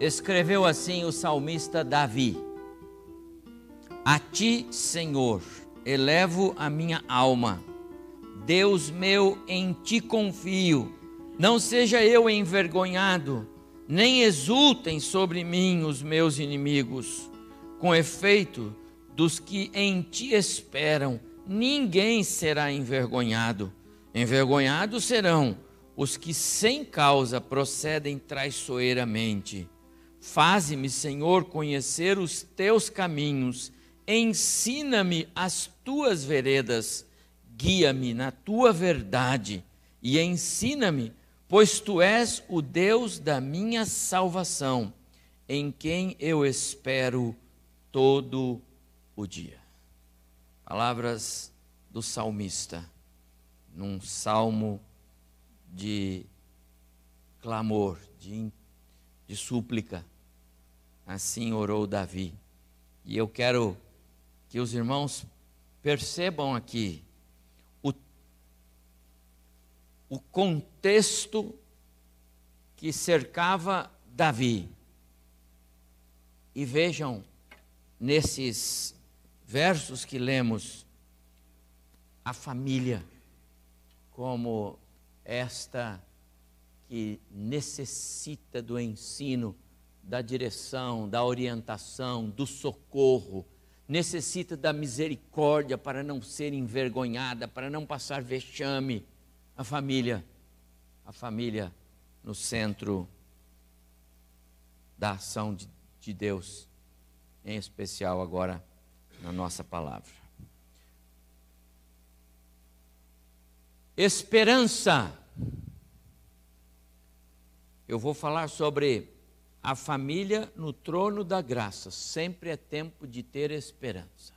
escreveu assim o salmista Davi: A ti, Senhor, elevo a minha alma. Deus meu, em ti confio. Não seja eu envergonhado, nem exultem sobre mim os meus inimigos. Com efeito, dos que em ti esperam, ninguém será envergonhado. Envergonhados serão os que sem causa procedem traiçoeiramente. Faze-me, Senhor, conhecer os teus caminhos, ensina-me as tuas veredas, guia-me na tua verdade e ensina-me, pois tu és o Deus da minha salvação, em quem eu espero todo o dia. Palavras do salmista, num salmo de clamor, de, de súplica Assim orou Davi. E eu quero que os irmãos percebam aqui o, o contexto que cercava Davi. E vejam nesses versos que lemos a família como esta que necessita do ensino da direção, da orientação, do socorro, necessita da misericórdia para não ser envergonhada, para não passar vexame. A família, a família no centro da ação de, de Deus, em especial agora na nossa palavra. Esperança. Eu vou falar sobre a família no trono da graça. Sempre é tempo de ter esperança.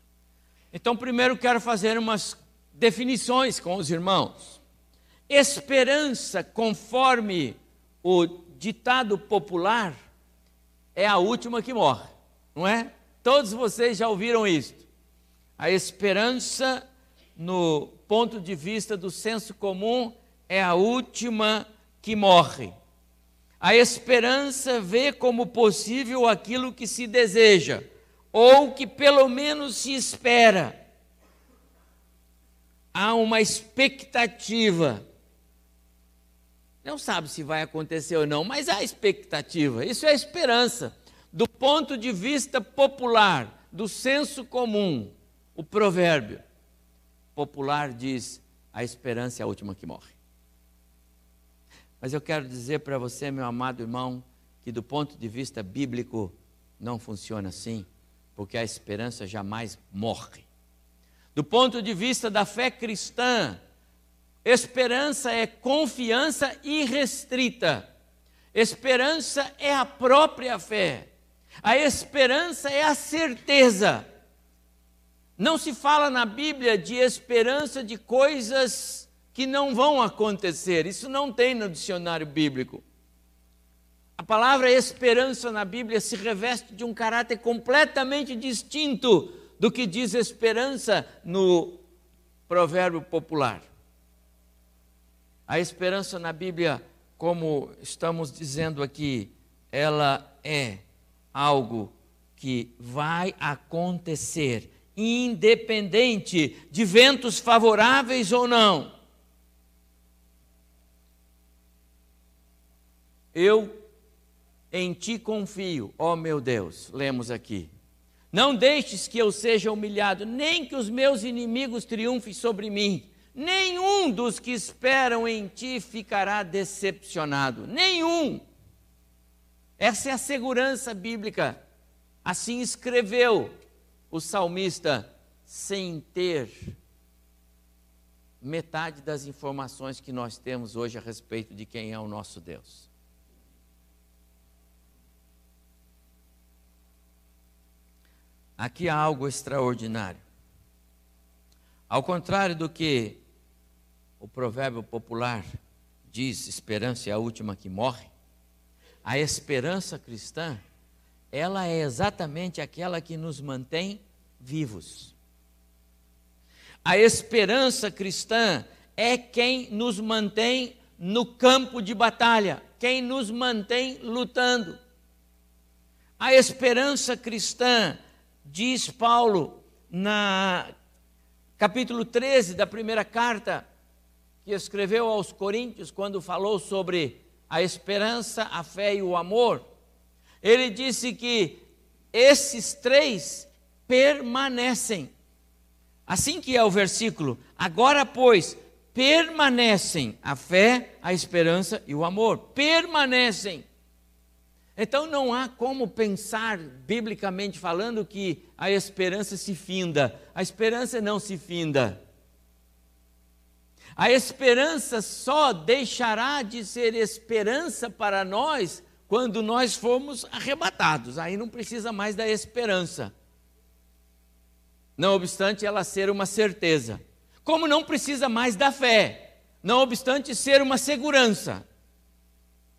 Então, primeiro quero fazer umas definições com os irmãos. Esperança, conforme o ditado popular, é a última que morre, não é? Todos vocês já ouviram isto. A esperança, no ponto de vista do senso comum, é a última que morre. A esperança vê como possível aquilo que se deseja, ou que pelo menos se espera. Há uma expectativa. Não sabe se vai acontecer ou não, mas há expectativa. Isso é esperança. Do ponto de vista popular, do senso comum, o provérbio popular diz: a esperança é a última que morre. Mas eu quero dizer para você, meu amado irmão, que do ponto de vista bíblico não funciona assim, porque a esperança jamais morre. Do ponto de vista da fé cristã, esperança é confiança irrestrita. Esperança é a própria fé. A esperança é a certeza. Não se fala na Bíblia de esperança de coisas que não vão acontecer. Isso não tem no dicionário bíblico. A palavra esperança na Bíblia se reveste de um caráter completamente distinto do que diz esperança no provérbio popular. A esperança na Bíblia, como estamos dizendo aqui, ela é algo que vai acontecer, independente de ventos favoráveis ou não. Eu em ti confio, ó meu Deus. Lemos aqui. Não deixes que eu seja humilhado, nem que os meus inimigos triunfem sobre mim. Nenhum dos que esperam em ti ficará decepcionado. Nenhum. Essa é a segurança bíblica. Assim escreveu o salmista, sem ter metade das informações que nós temos hoje a respeito de quem é o nosso Deus. Aqui há algo extraordinário. Ao contrário do que o provérbio popular diz, esperança é a última que morre, a esperança cristã, ela é exatamente aquela que nos mantém vivos. A esperança cristã é quem nos mantém no campo de batalha, quem nos mantém lutando. A esperança cristã, diz Paulo na capítulo 13 da primeira carta que escreveu aos Coríntios, quando falou sobre a esperança, a fé e o amor, ele disse que esses três permanecem. Assim que é o versículo, agora, pois, permanecem a fé, a esperança e o amor. Permanecem. Então não há como pensar, biblicamente falando, que a esperança se finda. A esperança não se finda. A esperança só deixará de ser esperança para nós quando nós formos arrebatados. Aí não precisa mais da esperança. Não obstante ela ser uma certeza. Como não precisa mais da fé, não obstante ser uma segurança.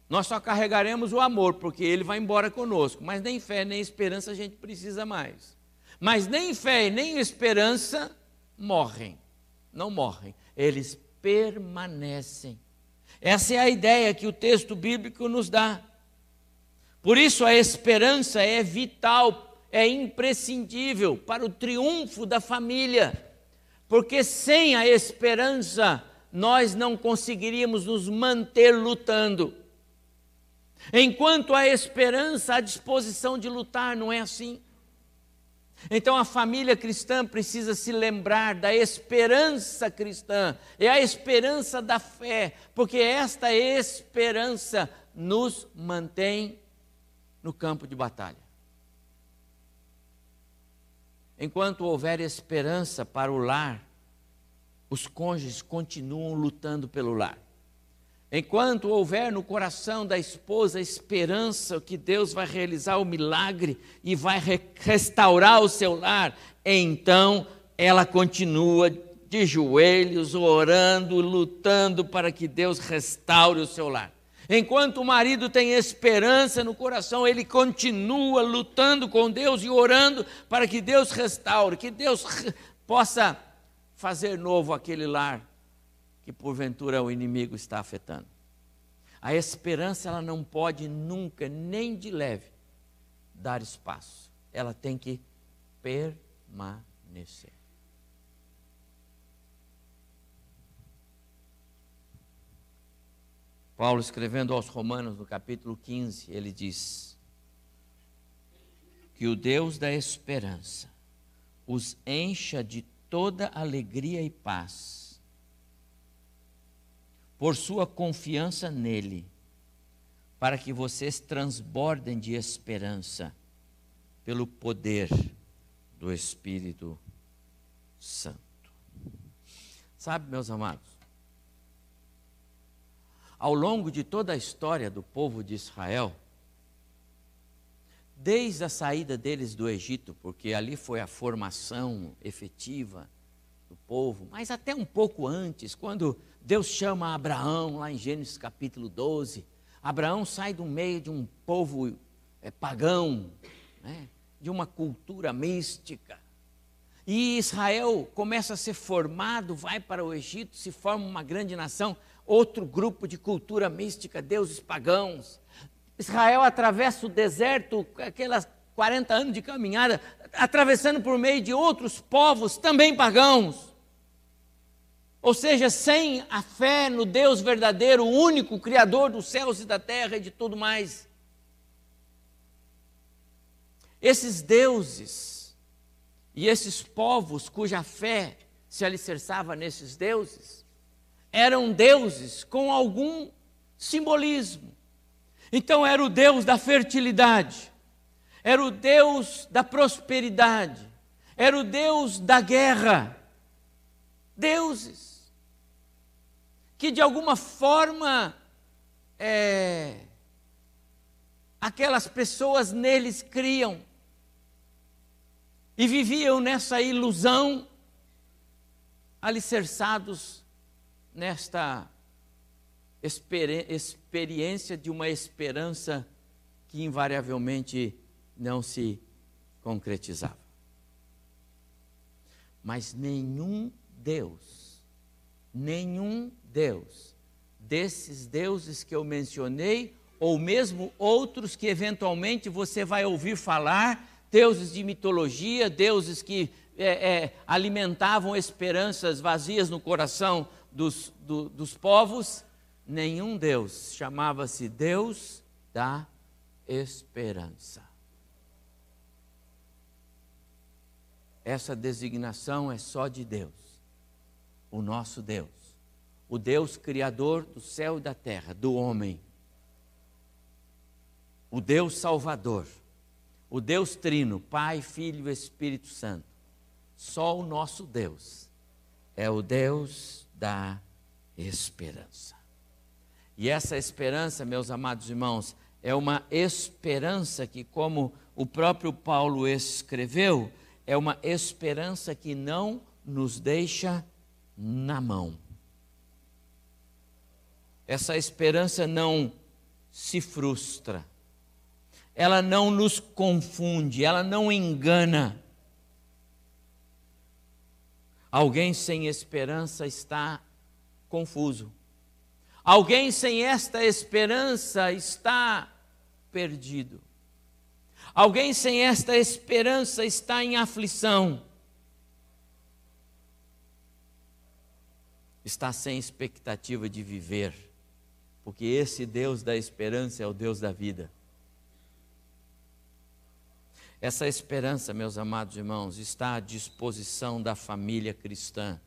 Nós só carregaremos o amor, porque ele vai embora conosco. Mas nem fé, nem esperança a gente precisa mais. Mas nem fé nem esperança morrem. Não morrem. Eles permanecem. Essa é a ideia que o texto bíblico nos dá. Por isso a esperança é vital, é imprescindível para o triunfo da família, porque sem a esperança nós não conseguiríamos nos manter lutando. Enquanto a esperança, a disposição de lutar, não é assim. Então a família cristã precisa se lembrar da esperança cristã, é a esperança da fé, porque esta esperança nos mantém no campo de batalha. Enquanto houver esperança para o lar, os cônjuges continuam lutando pelo lar. Enquanto houver no coração da esposa esperança que Deus vai realizar o milagre e vai restaurar o seu lar, então ela continua de joelhos, orando, lutando para que Deus restaure o seu lar. Enquanto o marido tem esperança no coração, ele continua lutando com Deus e orando para que Deus restaure, que Deus possa fazer novo aquele lar que porventura o inimigo está afetando. A esperança ela não pode nunca, nem de leve, dar espaço. Ela tem que permanecer. Paulo, escrevendo aos Romanos, no capítulo 15, ele diz: Que o Deus da esperança os encha de toda alegria e paz, por sua confiança nele, para que vocês transbordem de esperança pelo poder do Espírito Santo. Sabe, meus amados, ao longo de toda a história do povo de Israel, desde a saída deles do Egito, porque ali foi a formação efetiva do povo, mas até um pouco antes, quando Deus chama Abraão, lá em Gênesis capítulo 12, Abraão sai do meio de um povo é, pagão, né, de uma cultura mística. E Israel começa a ser formado, vai para o Egito, se forma uma grande nação outro grupo de cultura mística, deuses pagãos. Israel atravessa o deserto, aquelas 40 anos de caminhada, atravessando por meio de outros povos também pagãos. Ou seja, sem a fé no Deus verdadeiro, único Criador dos céus e da terra e de tudo mais. Esses deuses e esses povos cuja fé se alicerçava nesses deuses, eram deuses com algum simbolismo. Então era o Deus da fertilidade, era o Deus da prosperidade, era o Deus da guerra. Deuses. Que de alguma forma é, aquelas pessoas neles criam. E viviam nessa ilusão, alicerçados nesta experiência de uma esperança que invariavelmente não se concretizava. Mas nenhum Deus, nenhum Deus, desses deuses que eu mencionei ou mesmo outros que eventualmente você vai ouvir falar, deuses de mitologia, deuses que é, é, alimentavam esperanças vazias no coração dos, do, dos povos, nenhum Deus chamava-se Deus da esperança. Essa designação é só de Deus, o nosso Deus, o Deus Criador do céu e da terra, do homem, o Deus Salvador, o Deus Trino, Pai, Filho e Espírito Santo. Só o nosso Deus é o Deus da esperança. E essa esperança, meus amados irmãos, é uma esperança que, como o próprio Paulo escreveu, é uma esperança que não nos deixa na mão. Essa esperança não se frustra, ela não nos confunde, ela não engana. Alguém sem esperança está confuso. Alguém sem esta esperança está perdido. Alguém sem esta esperança está em aflição. Está sem expectativa de viver, porque esse Deus da esperança é o Deus da vida. Essa esperança, meus amados irmãos, está à disposição da família cristã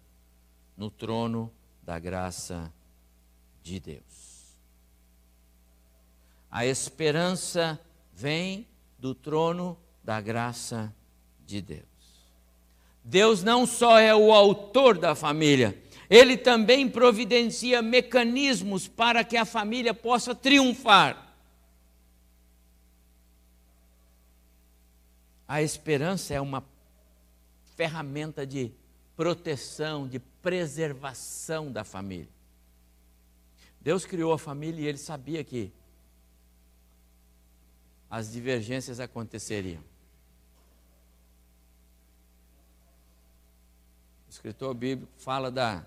no trono da graça de Deus. A esperança vem do trono da graça de Deus. Deus não só é o autor da família, ele também providencia mecanismos para que a família possa triunfar. A esperança é uma ferramenta de proteção, de preservação da família. Deus criou a família e ele sabia que as divergências aconteceriam. O escritor bíblico fala da,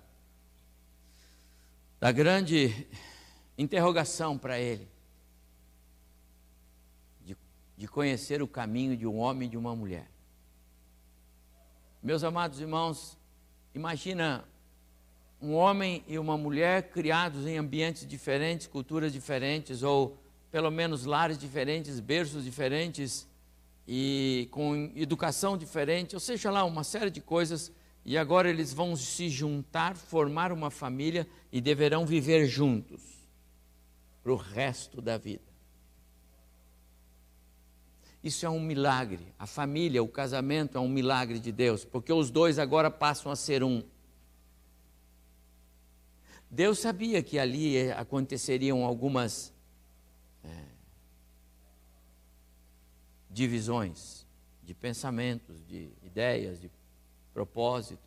da grande interrogação para ele, de, de conhecer o caminho de um homem e de uma mulher. Meus amados irmãos, imagina um homem e uma mulher criados em ambientes diferentes, culturas diferentes, ou pelo menos lares diferentes, berços diferentes, e com educação diferente, ou seja lá, uma série de coisas, e agora eles vão se juntar, formar uma família e deverão viver juntos para o resto da vida. Isso é um milagre. A família, o casamento é um milagre de Deus, porque os dois agora passam a ser um. Deus sabia que ali aconteceriam algumas é, divisões de pensamentos, de ideias, de propósitos.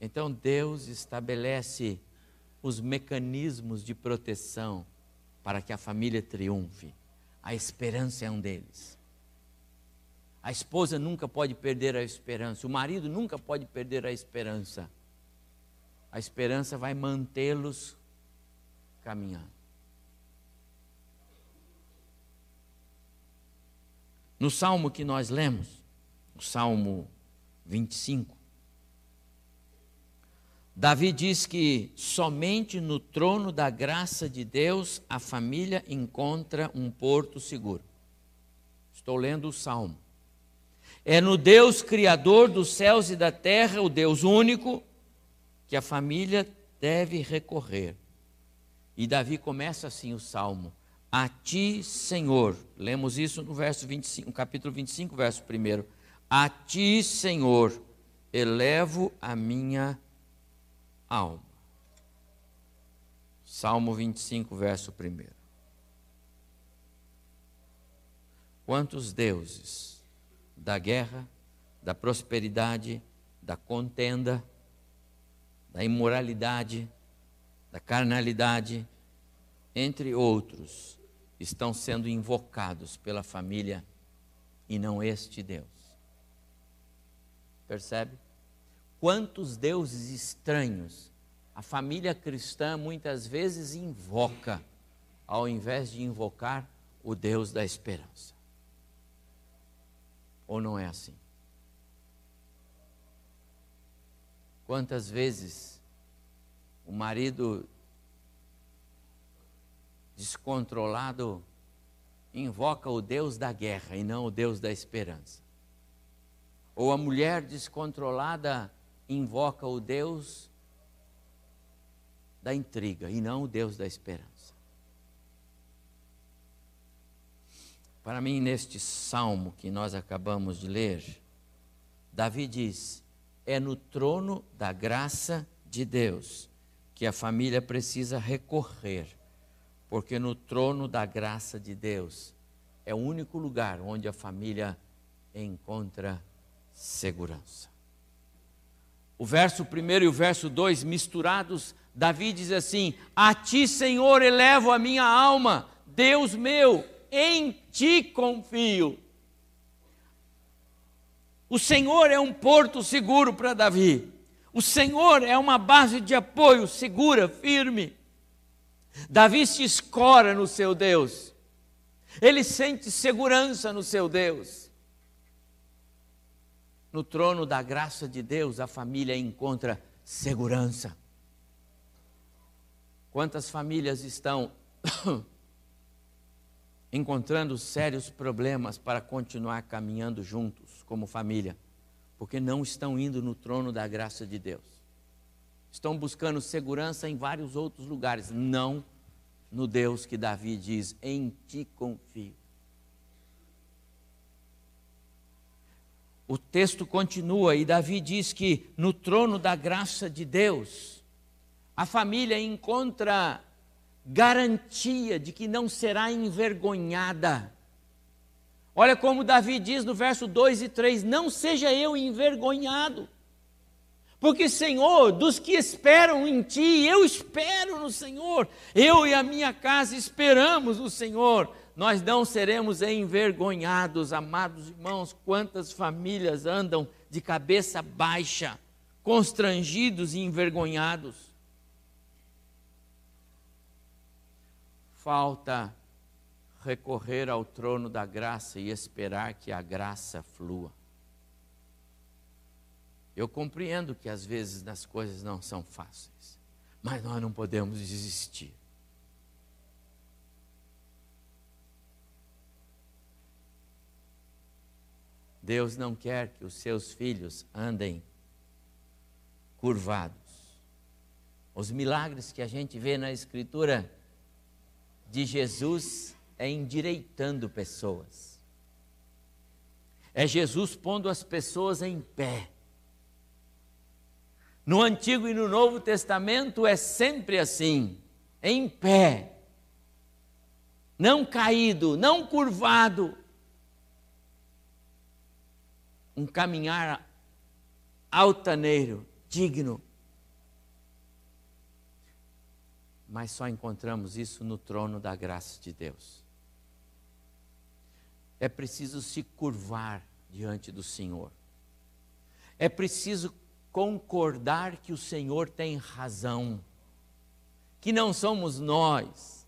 Então Deus estabelece os mecanismos de proteção para que a família triunfe. A esperança é um deles. A esposa nunca pode perder a esperança, o marido nunca pode perder a esperança a esperança vai mantê-los caminhando. No salmo que nós lemos, o salmo 25, Davi diz que somente no trono da graça de Deus a família encontra um porto seguro. Estou lendo o salmo. É no Deus Criador dos céus e da terra, o Deus único, que a família deve recorrer. E Davi começa assim o salmo: A ti, Senhor. Lemos isso no verso 25, no capítulo 25, verso 1. A ti, Senhor, elevo a minha alma. Salmo 25, verso 1. Quantos deuses da guerra, da prosperidade, da contenda, da imoralidade, da carnalidade, entre outros, estão sendo invocados pela família e não este Deus. Percebe? Quantos deuses estranhos a família cristã muitas vezes invoca ao invés de invocar o Deus da esperança. Ou não é assim? Quantas vezes o marido descontrolado invoca o Deus da guerra e não o Deus da esperança? Ou a mulher descontrolada invoca o Deus da intriga e não o Deus da esperança? Para mim, neste salmo que nós acabamos de ler, Davi diz: é no trono da graça de Deus que a família precisa recorrer, porque no trono da graça de Deus é o único lugar onde a família encontra segurança. O verso 1 e o verso 2 misturados, Davi diz assim: A ti, Senhor, elevo a minha alma, Deus meu, em ti confio. O Senhor é um porto seguro para Davi. O Senhor é uma base de apoio segura, firme. Davi se escora no seu Deus. Ele sente segurança no seu Deus. No trono da graça de Deus, a família encontra segurança. Quantas famílias estão encontrando sérios problemas para continuar caminhando juntos como família, porque não estão indo no trono da graça de Deus. Estão buscando segurança em vários outros lugares, não no Deus que Davi diz: Em ti confio. O texto continua e Davi diz que no trono da graça de Deus, a família encontra garantia de que não será envergonhada. Olha como Davi diz no verso 2 e 3: Não seja eu envergonhado, porque, Senhor, dos que esperam em Ti, eu espero no Senhor, eu e a minha casa esperamos no Senhor, nós não seremos envergonhados, amados irmãos. Quantas famílias andam de cabeça baixa, constrangidos e envergonhados? falta recorrer ao trono da graça e esperar que a graça flua. Eu compreendo que às vezes as coisas não são fáceis, mas nós não podemos desistir. Deus não quer que os seus filhos andem curvados. Os milagres que a gente vê na Escritura de Jesus é endireitando pessoas. É Jesus pondo as pessoas em pé. No Antigo e no Novo Testamento é sempre assim, em pé, não caído, não curvado. Um caminhar altaneiro, digno. mas só encontramos isso no trono da graça de Deus. É preciso se curvar diante do Senhor. É preciso concordar que o Senhor tem razão, que não somos nós.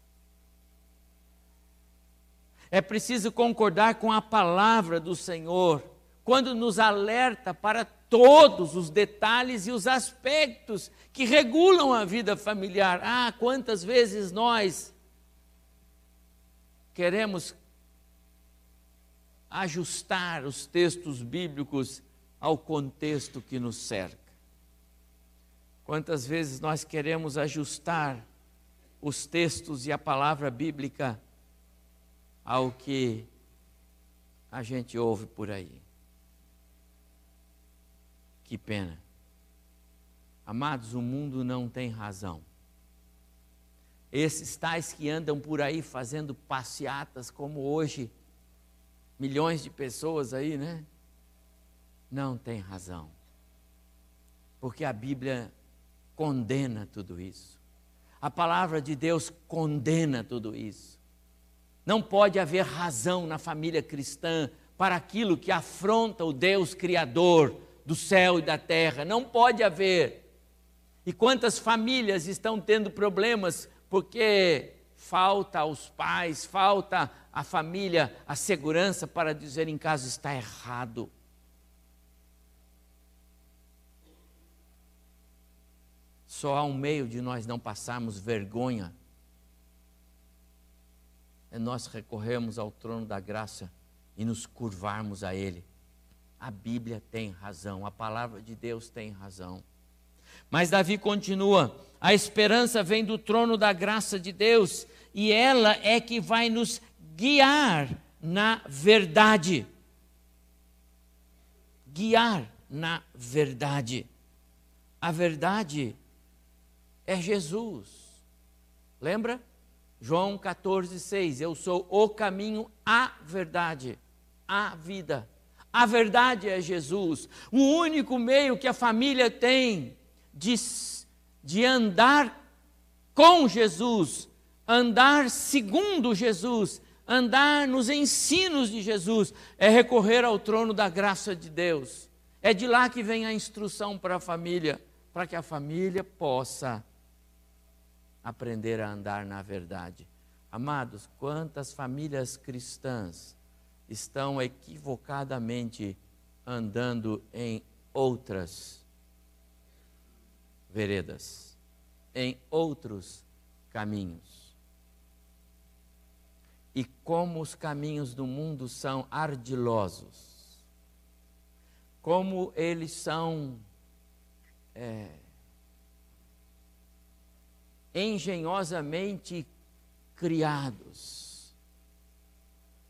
É preciso concordar com a palavra do Senhor, quando nos alerta para todos os detalhes e os aspectos que regulam a vida familiar. Ah, quantas vezes nós queremos ajustar os textos bíblicos ao contexto que nos cerca. Quantas vezes nós queremos ajustar os textos e a palavra bíblica ao que a gente ouve por aí. Que pena. Amados, o mundo não tem razão. Esses tais que andam por aí fazendo passeatas, como hoje, milhões de pessoas aí, né? Não tem razão. Porque a Bíblia condena tudo isso. A palavra de Deus condena tudo isso. Não pode haver razão na família cristã para aquilo que afronta o Deus Criador, do céu e da terra. Não pode haver. E quantas famílias estão tendo problemas porque falta aos pais, falta à família a segurança para dizer em casa está errado. Só há um meio de nós não passarmos vergonha. É nós recorrermos ao trono da graça e nos curvarmos a Ele. A Bíblia tem razão, a palavra de Deus tem razão. Mas Davi continua: a esperança vem do trono da graça de Deus e ela é que vai nos guiar na verdade. Guiar na verdade. A verdade é Jesus. Lembra? João 14, 6. Eu sou o caminho, a verdade, a vida. A verdade é Jesus. O único meio que a família tem de, de andar com Jesus, andar segundo Jesus, andar nos ensinos de Jesus, é recorrer ao trono da graça de Deus. É de lá que vem a instrução para a família, para que a família possa aprender a andar na verdade. Amados, quantas famílias cristãs estão equivocadamente andando em outras veredas, em outros caminhos. E como os caminhos do mundo são ardilosos, como eles são é, engenhosamente criados.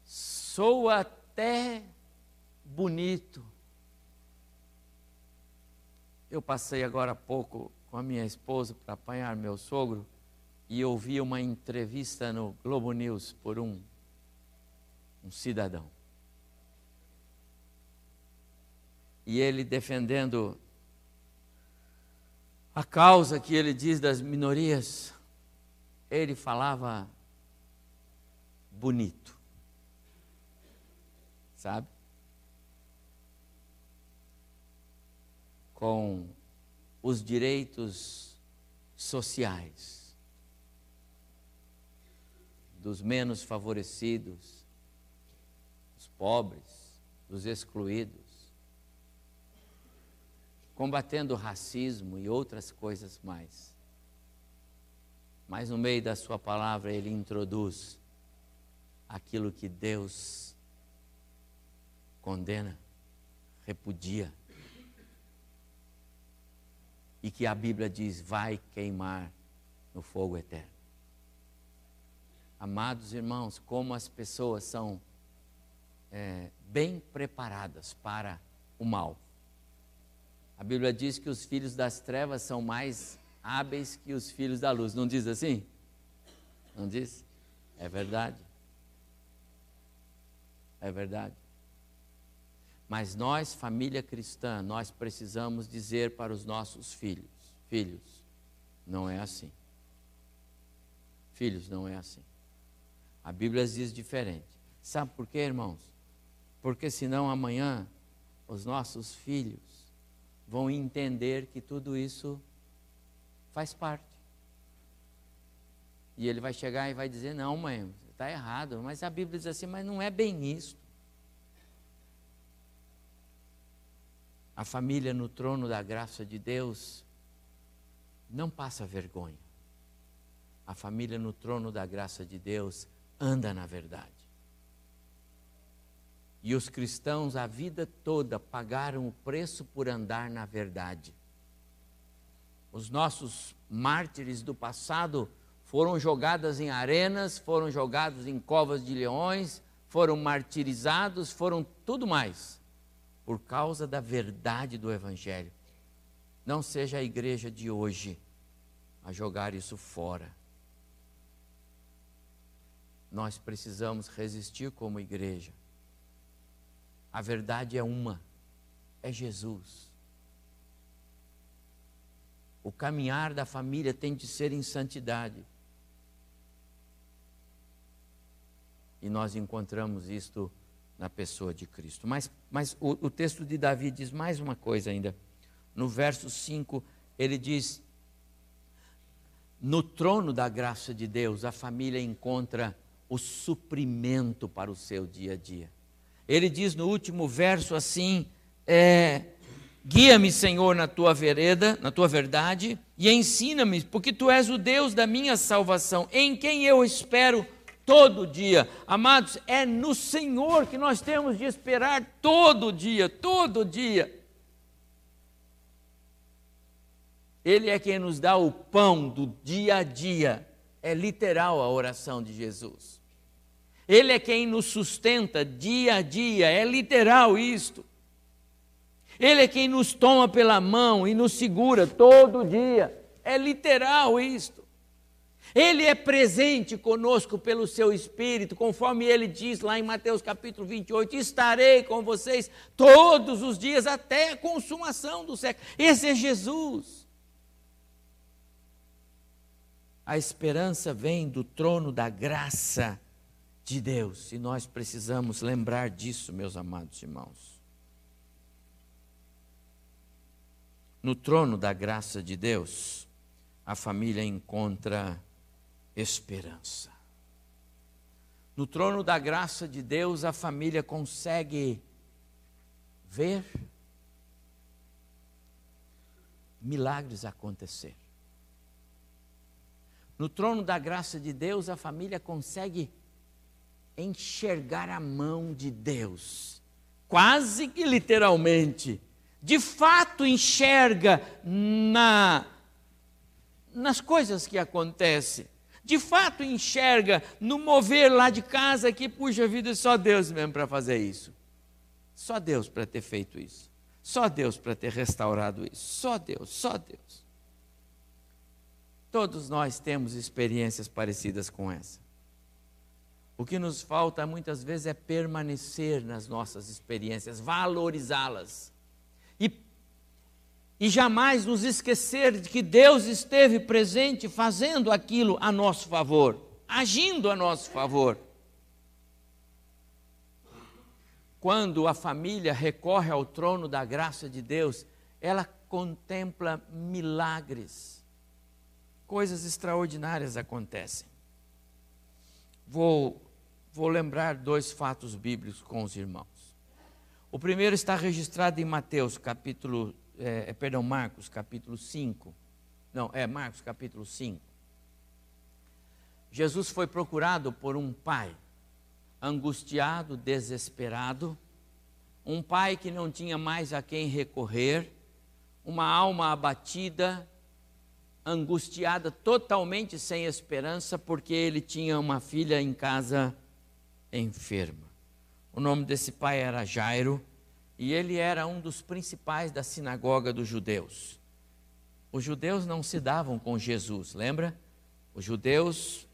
Sou até bonito. Eu passei agora há pouco com a minha esposa para apanhar meu sogro e ouvi uma entrevista no Globo News por um, um cidadão. E ele defendendo a causa que ele diz das minorias, ele falava bonito. Sabe? Com os direitos sociais dos menos favorecidos, dos pobres, dos excluídos combatendo o racismo e outras coisas mais. Mas no meio da sua palavra ele introduz aquilo que Deus condena, repudia. E que a Bíblia diz vai queimar no fogo eterno. Amados irmãos, como as pessoas são é, bem preparadas para o mal. A Bíblia diz que os filhos das trevas são mais hábeis que os filhos da luz. Não diz assim? Não diz? É verdade. É verdade. Mas nós, família cristã, nós precisamos dizer para os nossos filhos: filhos, não é assim. Filhos, não é assim. A Bíblia diz diferente. Sabe por quê, irmãos? Porque senão amanhã os nossos filhos vão entender que tudo isso faz parte. E ele vai chegar e vai dizer: Não, mãe, está errado. Mas a Bíblia diz assim: Mas não é bem isso. A família no trono da graça de Deus não passa vergonha. A família no trono da graça de Deus anda na verdade. E os cristãos a vida toda pagaram o preço por andar na verdade. Os nossos mártires do passado foram jogados em arenas, foram jogados em covas de leões, foram martirizados, foram tudo mais, por causa da verdade do Evangelho. Não seja a igreja de hoje a jogar isso fora. Nós precisamos resistir como igreja a verdade é uma: é Jesus. O caminhar da família tem de ser em santidade. E nós encontramos isto na pessoa de Cristo. Mas, mas o, o texto de Davi diz mais uma coisa ainda. No verso 5, ele diz: No trono da graça de Deus, a família encontra o suprimento para o seu dia a dia. Ele diz no último verso assim: é, Guia-me, Senhor, na tua vereda, na tua verdade, e ensina-me, porque tu és o Deus da minha salvação, em quem eu espero todo dia. Amados, é no Senhor que nós temos de esperar todo dia, todo dia. Ele é quem nos dá o pão do dia a dia. É literal a oração de Jesus. Ele é quem nos sustenta dia a dia, é literal isto. Ele é quem nos toma pela mão e nos segura todo dia. É literal isto. Ele é presente conosco pelo seu Espírito, conforme ele diz lá em Mateus capítulo 28, estarei com vocês todos os dias até a consumação do século. Esse é Jesus. A esperança vem do trono da graça de Deus, e nós precisamos lembrar disso, meus amados irmãos. No trono da graça de Deus, a família encontra esperança. No trono da graça de Deus, a família consegue ver milagres acontecer. No trono da graça de Deus, a família consegue enxergar a mão de Deus, quase que literalmente. De fato, enxerga na, nas coisas que acontecem de fato enxerga no mover lá de casa que, puxa vida, só Deus mesmo para fazer isso. Só Deus para ter feito isso. Só Deus para ter restaurado isso. Só Deus, só Deus. Todos nós temos experiências parecidas com essa. O que nos falta muitas vezes é permanecer nas nossas experiências, valorizá-las e jamais nos esquecer de que Deus esteve presente fazendo aquilo a nosso favor, agindo a nosso favor. Quando a família recorre ao trono da graça de Deus, ela contempla milagres, coisas extraordinárias acontecem. Vou, vou lembrar dois fatos bíblicos com os irmãos. O primeiro está registrado em Mateus, capítulo é, é, perdão, Marcos capítulo 5. Não, é Marcos capítulo 5. Jesus foi procurado por um pai, angustiado, desesperado, um pai que não tinha mais a quem recorrer, uma alma abatida, angustiada, totalmente sem esperança, porque ele tinha uma filha em casa enferma. O nome desse pai era Jairo e ele era um dos principais da sinagoga dos judeus. Os judeus não se davam com Jesus, lembra? Os judeus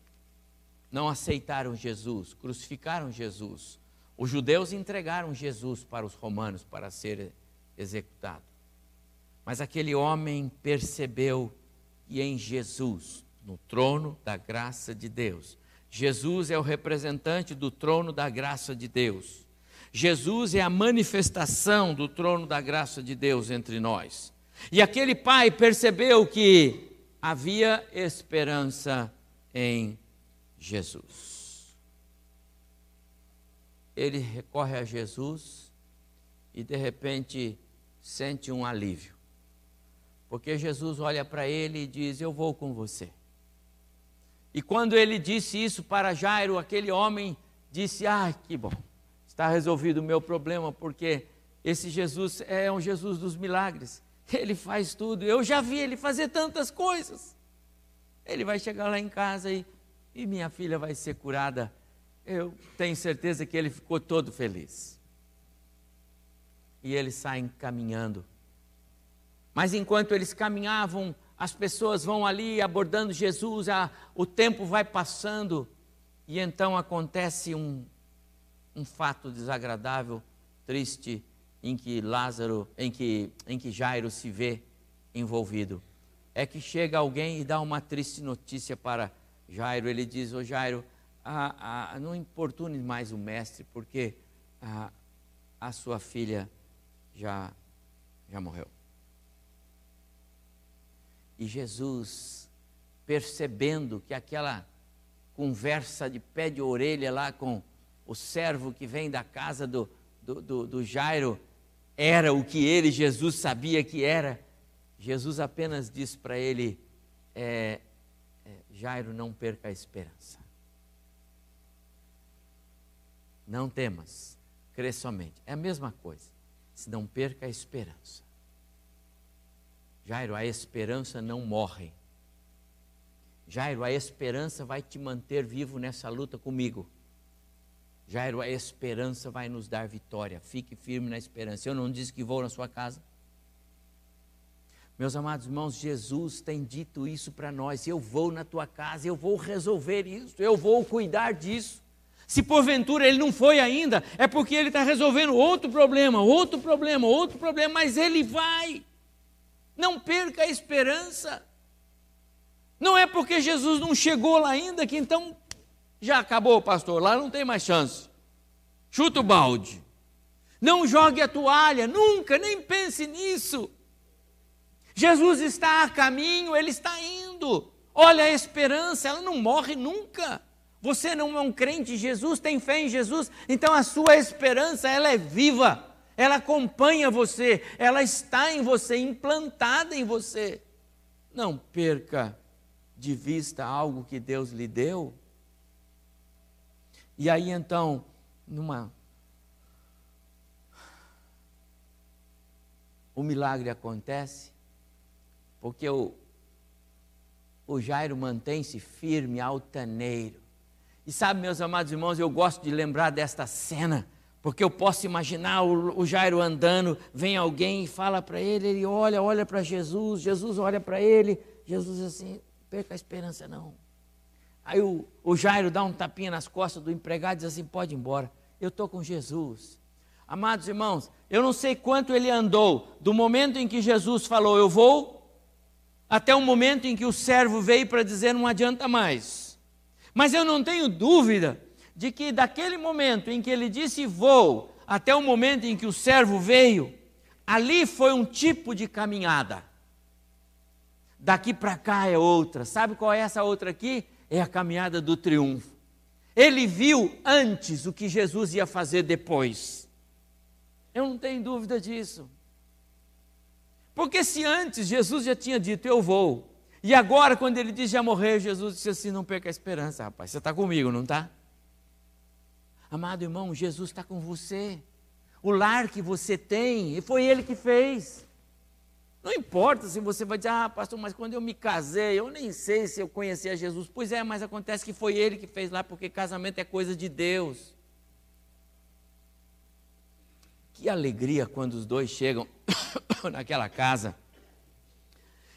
não aceitaram Jesus, crucificaram Jesus. Os judeus entregaram Jesus para os romanos para ser executado. Mas aquele homem percebeu que em Jesus, no trono da graça de Deus, Jesus é o representante do trono da graça de Deus. Jesus é a manifestação do trono da graça de Deus entre nós. E aquele pai percebeu que havia esperança em Jesus. Ele recorre a Jesus e de repente sente um alívio. Porque Jesus olha para ele e diz: Eu vou com você. E quando ele disse isso para Jairo, aquele homem disse: Ah, que bom está resolvido o meu problema, porque esse Jesus é um Jesus dos milagres. Ele faz tudo. Eu já vi ele fazer tantas coisas. Ele vai chegar lá em casa e, e minha filha vai ser curada. Eu tenho certeza que ele ficou todo feliz. E eles saem caminhando. Mas enquanto eles caminhavam, as pessoas vão ali abordando Jesus, a, o tempo vai passando, e então acontece um, um fato desagradável, triste, em que Lázaro, em que, em que Jairo se vê envolvido. É que chega alguém e dá uma triste notícia para Jairo. Ele diz: Ô Jairo, a, a, não importune mais o mestre, porque a, a sua filha já, já morreu. E Jesus percebendo que aquela conversa de pé de orelha lá com o servo que vem da casa do, do, do, do Jairo era o que ele, Jesus, sabia que era, Jesus apenas disse para ele: é, é, Jairo, não perca a esperança. Não temas, crê somente. É a mesma coisa. Se não perca a esperança. Jairo, a esperança não morre. Jairo, a esperança vai te manter vivo nessa luta comigo. Jairo, a esperança vai nos dar vitória. Fique firme na esperança. Eu não disse que vou na sua casa. Meus amados irmãos, Jesus tem dito isso para nós. Eu vou na tua casa, eu vou resolver isso, eu vou cuidar disso. Se porventura ele não foi ainda, é porque ele está resolvendo outro problema, outro problema, outro problema, mas ele vai. Não perca a esperança. Não é porque Jesus não chegou lá ainda que então já acabou, pastor, lá não tem mais chance. Chuta o balde. Não jogue a toalha, nunca, nem pense nisso. Jesus está a caminho, ele está indo. Olha a esperança, ela não morre nunca. Você não é um crente em Jesus, tem fé em Jesus, então a sua esperança, ela é viva. Ela acompanha você, ela está em você, implantada em você. Não perca de vista algo que Deus lhe deu e aí então, numa. O milagre acontece, porque o, o Jairo mantém-se firme, altaneiro. E sabe, meus amados irmãos, eu gosto de lembrar desta cena, porque eu posso imaginar o, Jairo andando, vem alguém e fala para ele, ele olha, olha para Jesus, Jesus olha para ele, Jesus assim, perca a esperança não. Aí o, o Jairo dá um tapinha nas costas do empregado e diz assim: pode ir embora, eu estou com Jesus. Amados irmãos, eu não sei quanto ele andou do momento em que Jesus falou, eu vou, até o momento em que o servo veio para dizer, não adianta mais. Mas eu não tenho dúvida de que daquele momento em que ele disse vou, até o momento em que o servo veio, ali foi um tipo de caminhada. Daqui para cá é outra. Sabe qual é essa outra aqui? é a caminhada do triunfo. Ele viu antes o que Jesus ia fazer depois. Eu não tenho dúvida disso. Porque se antes Jesus já tinha dito, eu vou, e agora, quando ele diz já morrer, Jesus disse assim: não perca a esperança, rapaz, você está comigo, não está? Amado irmão, Jesus está com você. O lar que você tem, foi Ele que fez. Não importa se você vai dizer, ah, pastor, mas quando eu me casei, eu nem sei se eu conhecia Jesus. Pois é, mas acontece que foi ele que fez lá, porque casamento é coisa de Deus. Que alegria quando os dois chegam naquela casa.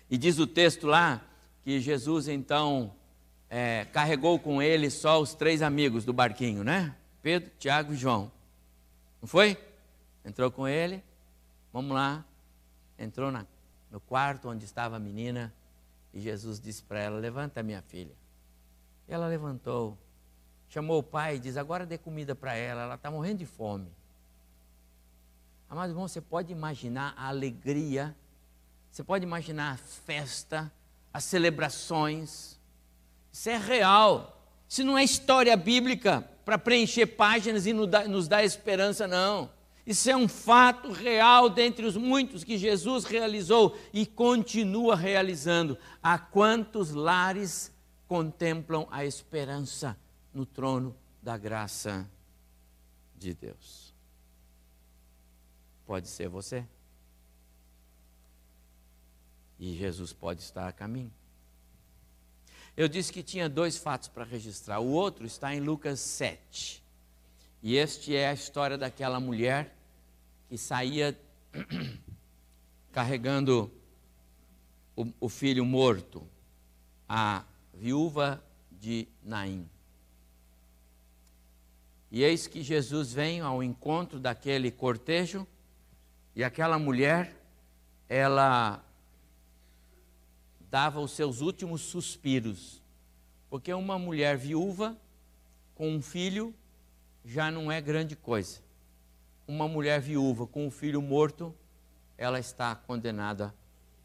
E diz o texto lá que Jesus então é, carregou com ele só os três amigos do barquinho, né? Pedro, Tiago e João. Não foi? Entrou com ele, vamos lá, entrou na, no quarto onde estava a menina e Jesus disse para ela: Levanta, minha filha. E ela levantou, chamou o pai e disse: Agora dê comida para ela, ela está morrendo de fome. Amado irmão, você pode imaginar a alegria, você pode imaginar a festa, as celebrações. Isso é real. Isso não é história bíblica para preencher páginas e nos dar esperança, não. Isso é um fato real dentre os muitos que Jesus realizou e continua realizando. Há quantos lares contemplam a esperança no trono da graça de Deus? Pode ser você. E Jesus pode estar a caminho. Eu disse que tinha dois fatos para registrar. O outro está em Lucas 7. E este é a história daquela mulher que saía carregando o, o filho morto, a viúva de Naim. E eis que Jesus vem ao encontro daquele cortejo e aquela mulher, ela dava os seus últimos suspiros, porque uma mulher viúva com um filho já não é grande coisa. Uma mulher viúva com um filho morto, ela está condenada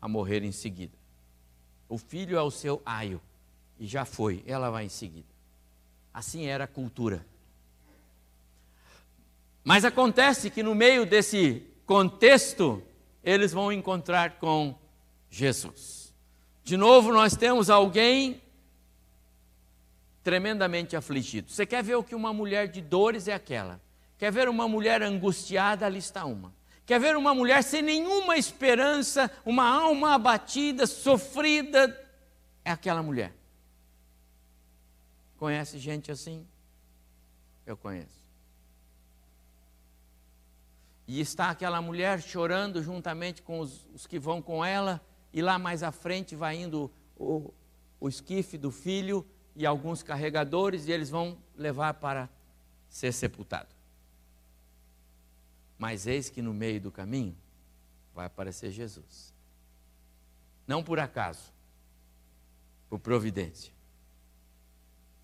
a morrer em seguida. O filho é o seu aio, e já foi, ela vai em seguida. Assim era a cultura. Mas acontece que no meio desse contexto, eles vão encontrar com Jesus. De novo, nós temos alguém tremendamente afligido. Você quer ver o que uma mulher de dores é aquela? Quer ver uma mulher angustiada? Ali está uma. Quer ver uma mulher sem nenhuma esperança, uma alma abatida, sofrida? É aquela mulher. Conhece gente assim? Eu conheço. E está aquela mulher chorando juntamente com os, os que vão com ela, e lá mais à frente vai indo o, o esquife do filho e alguns carregadores, e eles vão levar para ser sepultado. Mas eis que no meio do caminho vai aparecer Jesus. Não por acaso, por providência.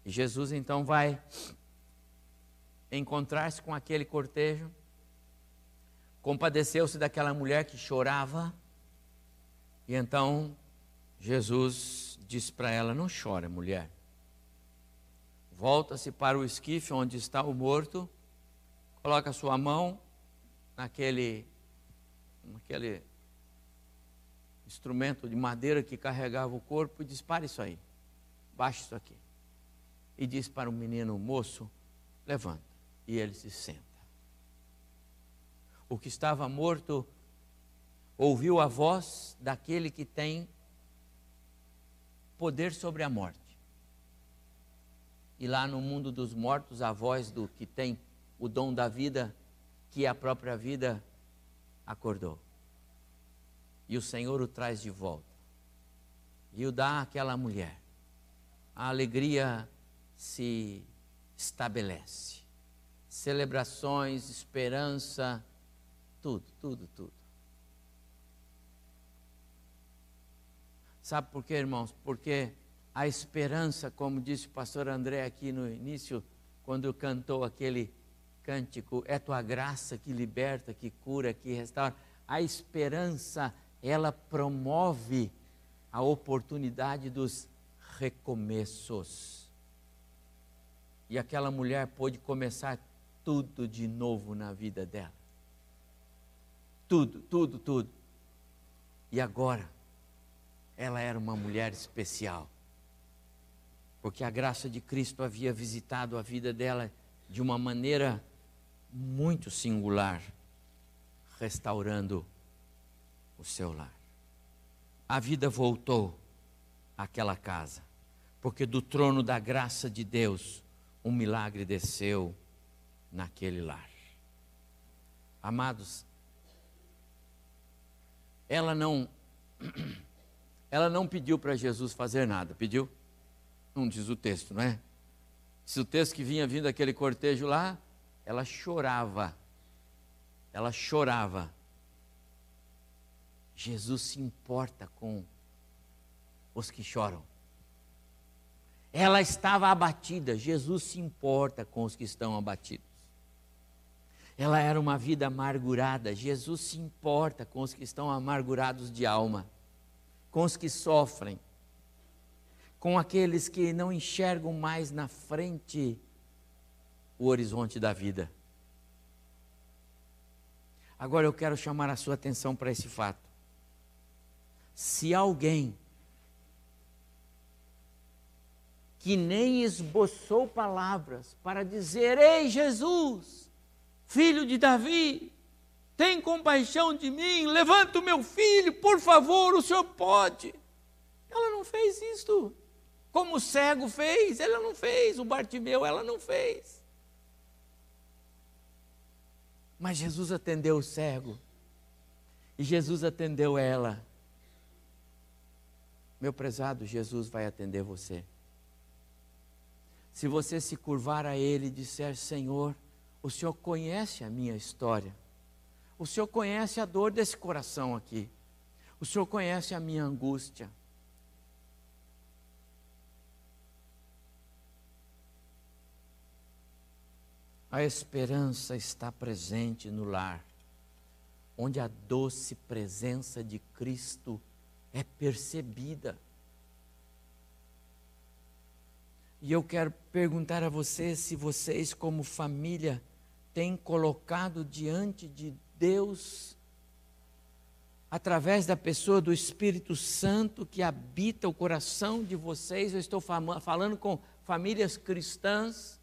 E Jesus então vai encontrar-se com aquele cortejo, compadeceu-se daquela mulher que chorava, e então Jesus disse para ela: Não chore, mulher. Volta-se para o esquife onde está o morto, coloca sua mão naquele, naquele instrumento de madeira que carregava o corpo e diz: Para isso aí, baixa isso aqui. E diz para o menino, moço, levanta. E ele se senta. O que estava morto ouviu a voz daquele que tem poder sobre a morte. E lá no mundo dos mortos, a voz do que tem o dom da vida, que é a própria vida, acordou. E o Senhor o traz de volta. E o dá àquela mulher. A alegria se estabelece. Celebrações, esperança, tudo, tudo, tudo. Sabe por quê, irmãos? Porque a esperança, como disse o pastor André aqui no início, quando cantou aquele cântico, é tua graça que liberta, que cura, que restaura. A esperança, ela promove a oportunidade dos recomeços. E aquela mulher pôde começar tudo de novo na vida dela. Tudo, tudo, tudo. E agora, ela era uma mulher especial. Porque a graça de Cristo havia visitado a vida dela de uma maneira muito singular, restaurando o seu lar. A vida voltou àquela casa, porque do trono da graça de Deus, um milagre desceu naquele lar. Amados, ela não ela não pediu para Jesus fazer nada, pediu? Não diz o texto, não é? Se o texto que vinha vindo aquele cortejo lá, ela chorava. Ela chorava. Jesus se importa com os que choram. Ela estava abatida, Jesus se importa com os que estão abatidos. Ela era uma vida amargurada, Jesus se importa com os que estão amargurados de alma, com os que sofrem, com aqueles que não enxergam mais na frente o horizonte da vida. Agora eu quero chamar a sua atenção para esse fato. Se alguém que nem esboçou palavras para dizer: Ei, Jesus, filho de Davi, tem compaixão de mim, levanta o meu filho, por favor, o senhor pode. Ela não fez isto. Como o cego fez, ela não fez. O Bartimeu, ela não fez. Mas Jesus atendeu o cego. E Jesus atendeu ela. Meu prezado, Jesus vai atender você. Se você se curvar a Ele e disser: Senhor, o Senhor conhece a minha história. O Senhor conhece a dor desse coração aqui. O Senhor conhece a minha angústia. A esperança está presente no lar, onde a doce presença de Cristo é percebida. E eu quero perguntar a vocês se vocês, como família, têm colocado diante de Deus, através da pessoa do Espírito Santo que habita o coração de vocês, eu estou falando com famílias cristãs,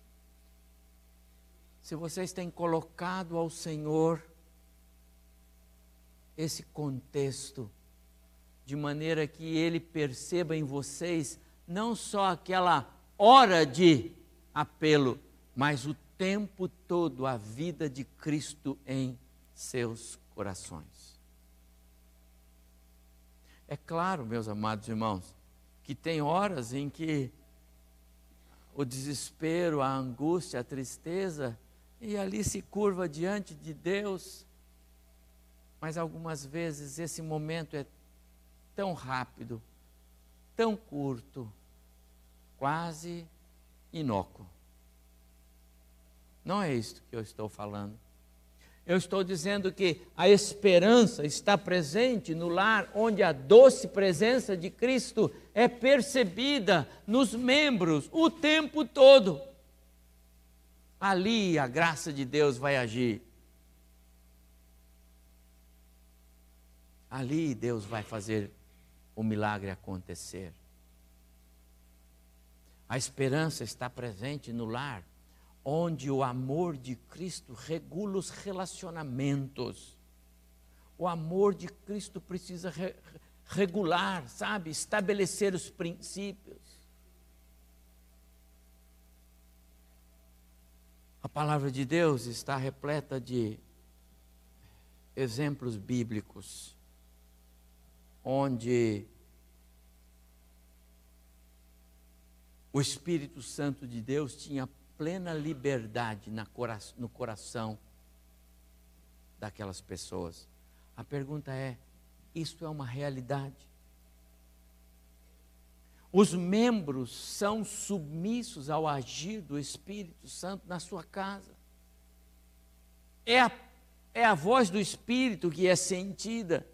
se vocês têm colocado ao Senhor esse contexto, de maneira que Ele perceba em vocês não só aquela hora de apelo, mas o tempo todo a vida de Cristo em seus corações. É claro, meus amados irmãos, que tem horas em que o desespero, a angústia, a tristeza, e ali se curva diante de Deus, mas algumas vezes esse momento é tão rápido, tão curto, quase inócuo. Não é isto que eu estou falando. Eu estou dizendo que a esperança está presente no lar onde a doce presença de Cristo é percebida nos membros o tempo todo. Ali a graça de Deus vai agir. Ali Deus vai fazer o milagre acontecer. A esperança está presente no lar, onde o amor de Cristo regula os relacionamentos. O amor de Cristo precisa re regular, sabe? Estabelecer os princípios. A palavra de Deus está repleta de exemplos bíblicos, onde o Espírito Santo de Deus tinha plena liberdade no coração daquelas pessoas. A pergunta é: isto é uma realidade? Os membros são submissos ao agir do Espírito Santo na sua casa. É a, é a voz do Espírito que é sentida,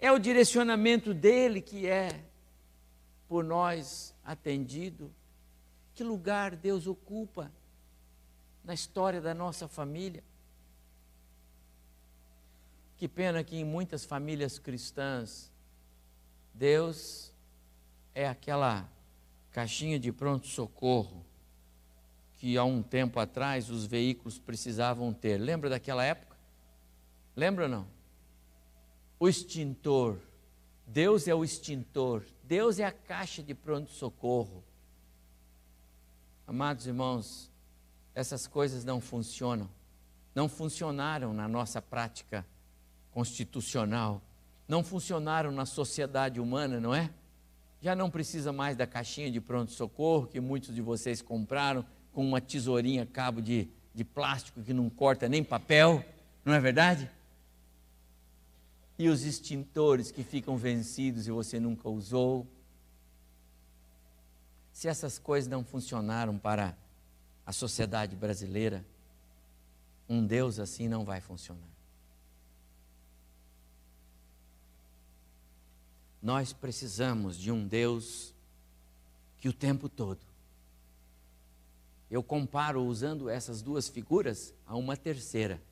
é o direcionamento dele que é por nós atendido. Que lugar Deus ocupa na história da nossa família? Que pena que em muitas famílias cristãs, Deus é aquela caixinha de pronto-socorro que há um tempo atrás os veículos precisavam ter. Lembra daquela época? Lembra ou não? O extintor. Deus é o extintor. Deus é a caixa de pronto-socorro. Amados irmãos, essas coisas não funcionam. Não funcionaram na nossa prática constitucional. Não funcionaram na sociedade humana, não é? Já não precisa mais da caixinha de pronto-socorro que muitos de vocês compraram com uma tesourinha cabo de, de plástico que não corta nem papel, não é verdade? E os extintores que ficam vencidos e você nunca usou. Se essas coisas não funcionaram para a sociedade brasileira, um Deus assim não vai funcionar. Nós precisamos de um Deus que o tempo todo. Eu comparo usando essas duas figuras a uma terceira.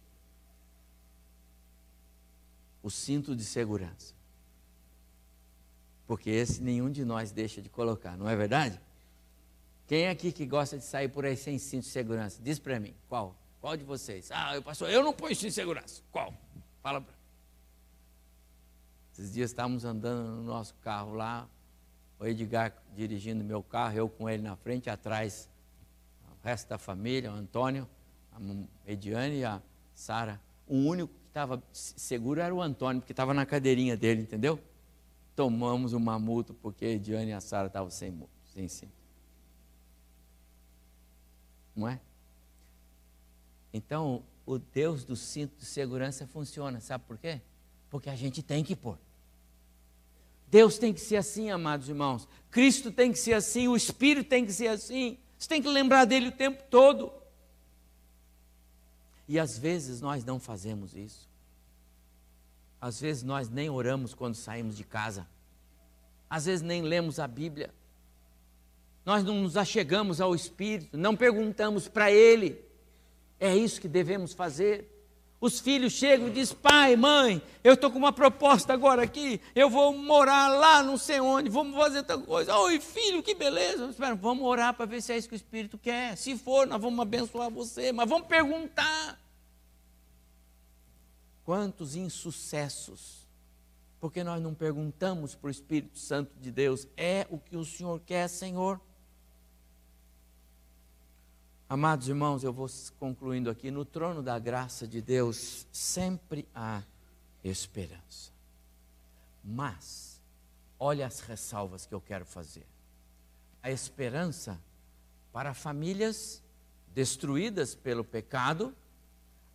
O cinto de segurança. Porque esse nenhum de nós deixa de colocar, não é verdade? Quem aqui que gosta de sair por aí sem cinto de segurança? Diz para mim, qual? Qual de vocês? Ah, eu pastor, eu não ponho cinto de segurança. Qual? Fala para Esses dias estávamos andando no nosso carro lá, o Edgar dirigindo meu carro, eu com ele na frente, atrás o resto da família, o Antônio, a Ediane e a Sara. O único que estava seguro era o Antônio, porque estava na cadeirinha dele, entendeu? Tomamos uma multa porque a Ediane e a Sara estavam sem, sem cinto não é? Então, o Deus do cinto de segurança funciona, sabe por quê? Porque a gente tem que pôr. Deus tem que ser assim, amados irmãos. Cristo tem que ser assim, o Espírito tem que ser assim. Você tem que lembrar dele o tempo todo. E às vezes nós não fazemos isso. Às vezes nós nem oramos quando saímos de casa. Às vezes nem lemos a Bíblia. Nós não nos achegamos ao Espírito, não perguntamos para Ele. É isso que devemos fazer. Os filhos chegam e dizem: pai, mãe, eu estou com uma proposta agora aqui, eu vou morar lá, não sei onde, vamos fazer tal coisa. Oi, filho, que beleza. Espera, vamos orar para ver se é isso que o Espírito quer. Se for, nós vamos abençoar você, mas vamos perguntar. Quantos insucessos, porque nós não perguntamos para o Espírito Santo de Deus: é o que o Senhor quer, Senhor? Amados irmãos, eu vou concluindo aqui. No trono da graça de Deus sempre há esperança. Mas, olha as ressalvas que eu quero fazer. A esperança para famílias destruídas pelo pecado,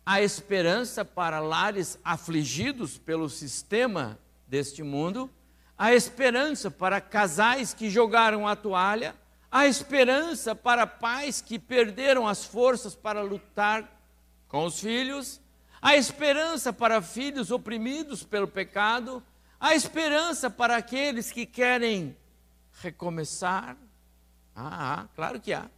a esperança para lares afligidos pelo sistema deste mundo, a esperança para casais que jogaram a toalha, Há esperança para pais que perderam as forças para lutar com os filhos. Há esperança para filhos oprimidos pelo pecado. Há esperança para aqueles que querem recomeçar. Ah, claro que há.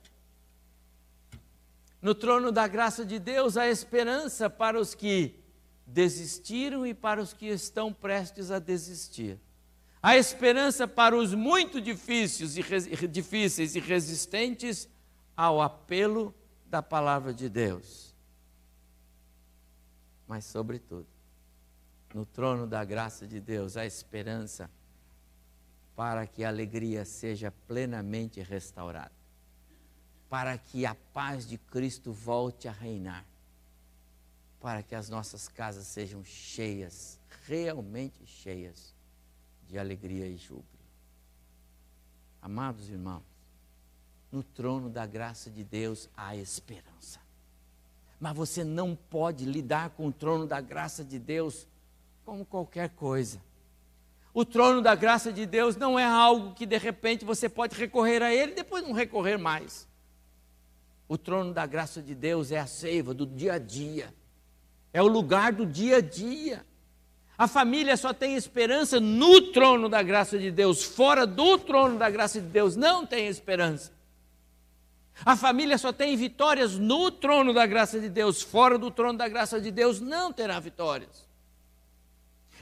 No trono da graça de Deus há esperança para os que desistiram e para os que estão prestes a desistir. A esperança para os muito difíceis e, difíceis e resistentes ao apelo da palavra de Deus. Mas, sobretudo, no trono da graça de Deus, a esperança para que a alegria seja plenamente restaurada, para que a paz de Cristo volte a reinar, para que as nossas casas sejam cheias, realmente cheias de alegria e júbilo. Amados irmãos, no trono da graça de Deus há esperança. Mas você não pode lidar com o trono da graça de Deus como qualquer coisa. O trono da graça de Deus não é algo que de repente você pode recorrer a ele e depois não recorrer mais. O trono da graça de Deus é a seiva do dia a dia, é o lugar do dia a dia. A família só tem esperança no trono da graça de Deus, fora do trono da graça de Deus não tem esperança. A família só tem vitórias no trono da graça de Deus, fora do trono da graça de Deus não terá vitórias.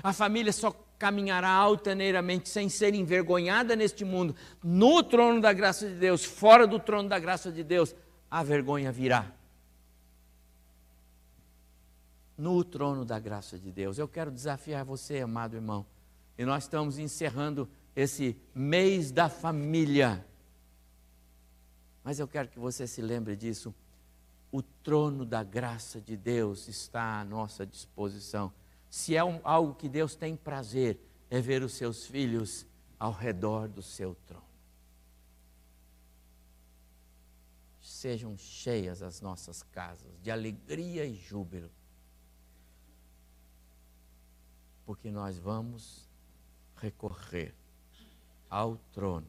A família só caminhará altaneiramente sem ser envergonhada neste mundo, no trono da graça de Deus, fora do trono da graça de Deus, a vergonha virá no trono da graça de Deus. Eu quero desafiar você, amado irmão. E nós estamos encerrando esse mês da família. Mas eu quero que você se lembre disso. O trono da graça de Deus está à nossa disposição. Se é um, algo que Deus tem prazer, é ver os seus filhos ao redor do seu trono. Sejam cheias as nossas casas de alegria e júbilo porque nós vamos recorrer ao trono